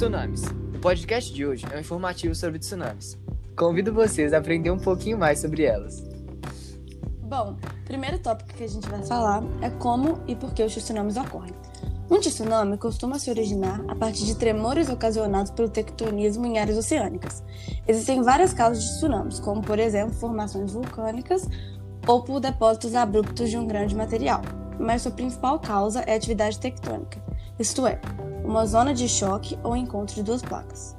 Tsunamis. O podcast de hoje é um informativo sobre tsunamis. Convido vocês a aprender um pouquinho mais sobre elas. Bom, o primeiro tópico que a gente vai falar é como e por que os tsunamis ocorrem. Um tsunami costuma se originar a partir de tremores ocasionados pelo tectonismo em áreas oceânicas. Existem várias causas de tsunamis, como por exemplo formações vulcânicas ou por depósitos abruptos de um grande material, mas sua principal causa é a atividade tectônica, isto é, uma zona de choque ou encontro de duas placas.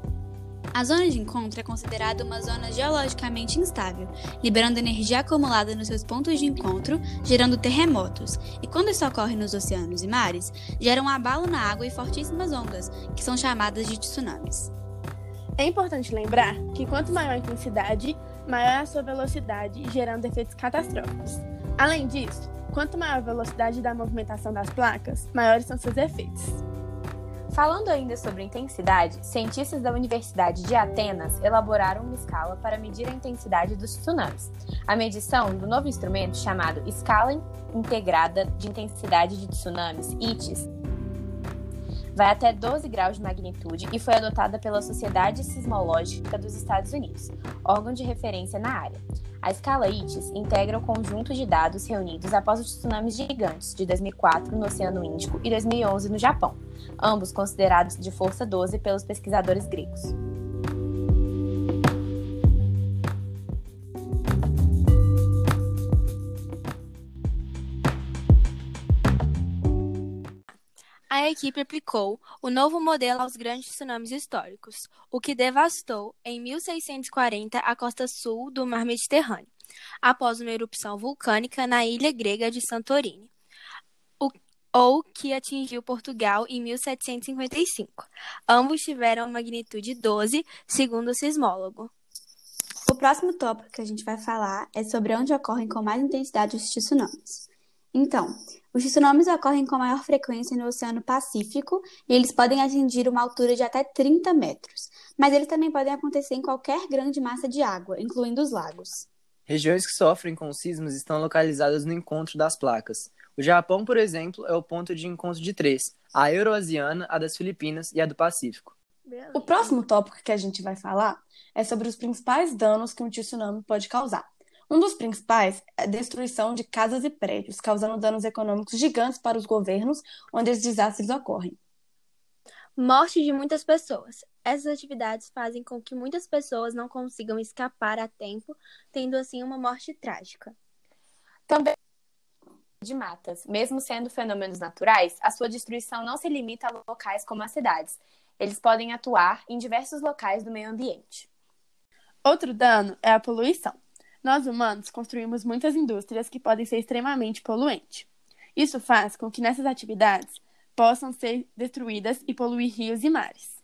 A zona de encontro é considerada uma zona geologicamente instável, liberando energia acumulada nos seus pontos de encontro, gerando terremotos, e quando isso ocorre nos oceanos e mares, gera um abalo na água e fortíssimas ondas, que são chamadas de tsunamis. É importante lembrar que quanto maior a intensidade, maior é a sua velocidade, gerando efeitos catastróficos. Além disso, quanto maior a velocidade da movimentação das placas, maiores são seus efeitos. Falando ainda sobre intensidade, cientistas da Universidade de Atenas elaboraram uma escala para medir a intensidade dos tsunamis. A medição do novo instrumento chamado Escala Integrada de Intensidade de Tsunamis, ITIS, vai até 12 graus de magnitude e foi adotada pela Sociedade Sismológica dos Estados Unidos, órgão de referência na área. A escala ITIS integra o conjunto de dados reunidos após os tsunamis gigantes de 2004 no Oceano Índico e 2011 no Japão, ambos considerados de força 12 pelos pesquisadores gregos. A equipe aplicou o novo modelo aos grandes tsunamis históricos, o que devastou, em 1640, a costa sul do Mar Mediterrâneo, após uma erupção vulcânica na ilha grega de Santorini, ou que atingiu Portugal em 1755. Ambos tiveram magnitude 12, segundo o sismólogo. O próximo tópico que a gente vai falar é sobre onde ocorrem com mais intensidade os tsunamis. Então, os tsunamis ocorrem com maior frequência no Oceano Pacífico e eles podem atingir uma altura de até 30 metros, mas eles também podem acontecer em qualquer grande massa de água, incluindo os lagos. Regiões que sofrem com sismos estão localizadas no encontro das placas. O Japão, por exemplo, é o ponto de encontro de três: a euroasiana, a das Filipinas e a do Pacífico. O próximo tópico que a gente vai falar é sobre os principais danos que um tsunami pode causar. Um dos principais é a destruição de casas e prédios, causando danos econômicos gigantes para os governos onde esses desastres ocorrem. Morte de muitas pessoas. Essas atividades fazem com que muitas pessoas não consigam escapar a tempo, tendo assim uma morte trágica. Também de matas. Mesmo sendo fenômenos naturais, a sua destruição não se limita a locais como as cidades. Eles podem atuar em diversos locais do meio ambiente. Outro dano é a poluição. Nós humanos construímos muitas indústrias que podem ser extremamente poluentes. Isso faz com que nessas atividades possam ser destruídas e poluir rios e mares.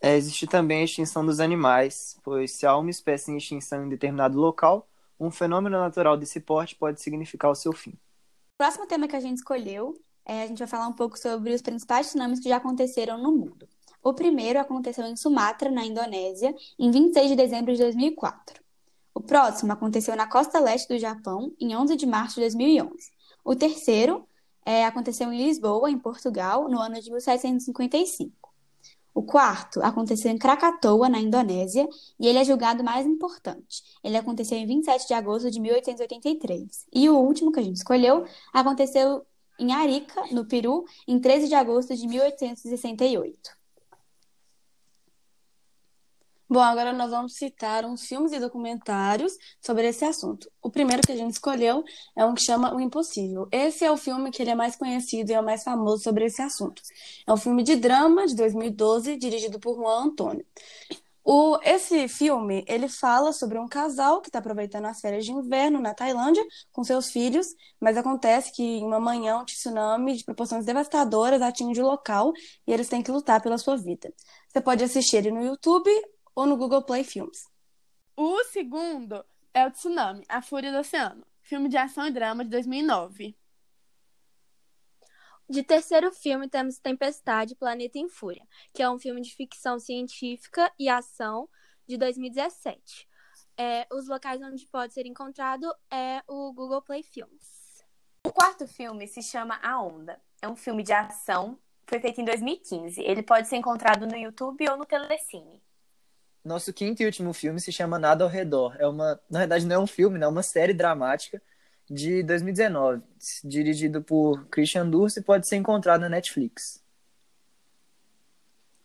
É, existe também a extinção dos animais, pois se há uma espécie em extinção em determinado local, um fenômeno natural desse porte pode significar o seu fim. O próximo tema que a gente escolheu é a gente vai falar um pouco sobre os principais tsunamis que já aconteceram no mundo. O primeiro aconteceu em Sumatra, na Indonésia, em 26 de dezembro de 2004. Próximo aconteceu na costa leste do Japão, em 11 de março de 2011. O terceiro é, aconteceu em Lisboa, em Portugal, no ano de 1755. O quarto aconteceu em Krakatoa, na Indonésia, e ele é julgado mais importante. Ele aconteceu em 27 de agosto de 1883. E o último que a gente escolheu aconteceu em Arica, no Peru, em 13 de agosto de 1868. Bom, agora nós vamos citar uns filmes e documentários sobre esse assunto. O primeiro que a gente escolheu é um que chama O Impossível. Esse é o filme que ele é mais conhecido e é o mais famoso sobre esse assunto. É um filme de drama de 2012, dirigido por Juan Antônio. O, esse filme, ele fala sobre um casal que está aproveitando as férias de inverno na Tailândia com seus filhos, mas acontece que em uma manhã um tsunami de proporções devastadoras atinge o local e eles têm que lutar pela sua vida. Você pode assistir ele no YouTube ou no Google Play Films. O segundo é o Tsunami, A Fúria do Oceano, filme de ação e drama de 2009. De terceiro filme temos Tempestade, Planeta em Fúria, que é um filme de ficção científica e ação de 2017. É, os locais onde pode ser encontrado é o Google Play Films. O quarto filme se chama A Onda. É um filme de ação foi feito em 2015. Ele pode ser encontrado no YouTube ou no Telecine. Nosso quinto e último filme se chama Nada ao Redor. É uma, na verdade, não é um filme, né? é uma série dramática de 2019, dirigido por Christian Durst e pode ser encontrado na Netflix.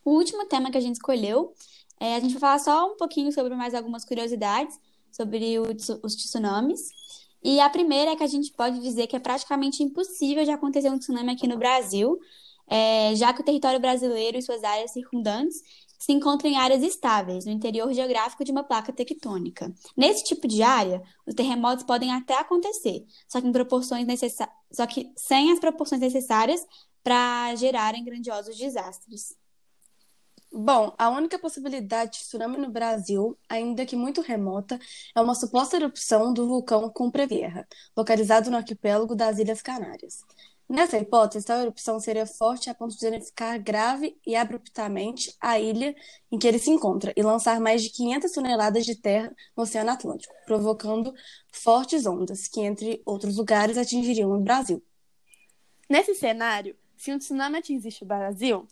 O último tema que a gente escolheu, é, a gente vai falar só um pouquinho sobre mais algumas curiosidades sobre o, os tsunamis. E a primeira é que a gente pode dizer que é praticamente impossível de acontecer um tsunami aqui no Brasil, é, já que o território brasileiro e suas áreas circundantes se encontram em áreas estáveis, no interior geográfico de uma placa tectônica. Nesse tipo de área, os terremotos podem até acontecer, só que, em proporções só que sem as proporções necessárias para gerarem grandiosos desastres. Bom, a única possibilidade de tsunami no Brasil, ainda que muito remota, é uma suposta erupção do vulcão Cumbre localizado no arquipélago das Ilhas Canárias. Nessa hipótese, tal erupção seria forte a ponto de danificar grave e abruptamente a ilha em que ele se encontra e lançar mais de 500 toneladas de terra no Oceano Atlântico, provocando fortes ondas que, entre outros lugares, atingiriam o Brasil. Nesse cenário, se um tsunami atingisse o Brasil,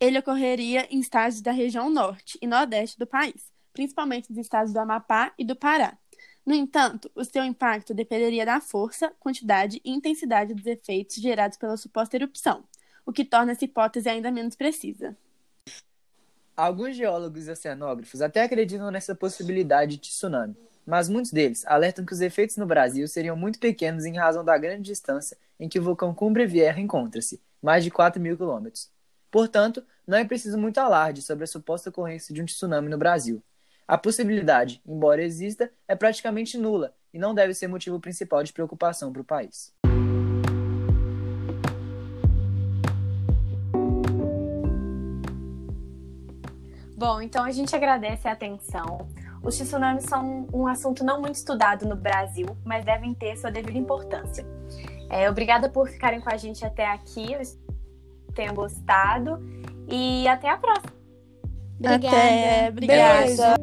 ele ocorreria em estados da região norte e nordeste do país, principalmente nos estados do Amapá e do Pará. No entanto, o seu impacto dependeria da força, quantidade e intensidade dos efeitos gerados pela suposta erupção, o que torna essa hipótese ainda menos precisa. Alguns geólogos e oceanógrafos até acreditam nessa possibilidade de tsunami, mas muitos deles alertam que os efeitos no Brasil seriam muito pequenos em razão da grande distância em que o vulcão Cumbre Vieja encontra-se, mais de 4 mil quilômetros. Portanto, não é preciso muito alarde sobre a suposta ocorrência de um tsunami no Brasil. A possibilidade, embora exista, é praticamente nula e não deve ser motivo principal de preocupação para o país. Bom, então a gente agradece a atenção. Os tsunamis são um assunto não muito estudado no Brasil, mas devem ter sua devida importância. É, obrigada por ficarem com a gente até aqui. Eu tenham gostado e até a próxima. Obrigada. Até, obrigada. Beijo.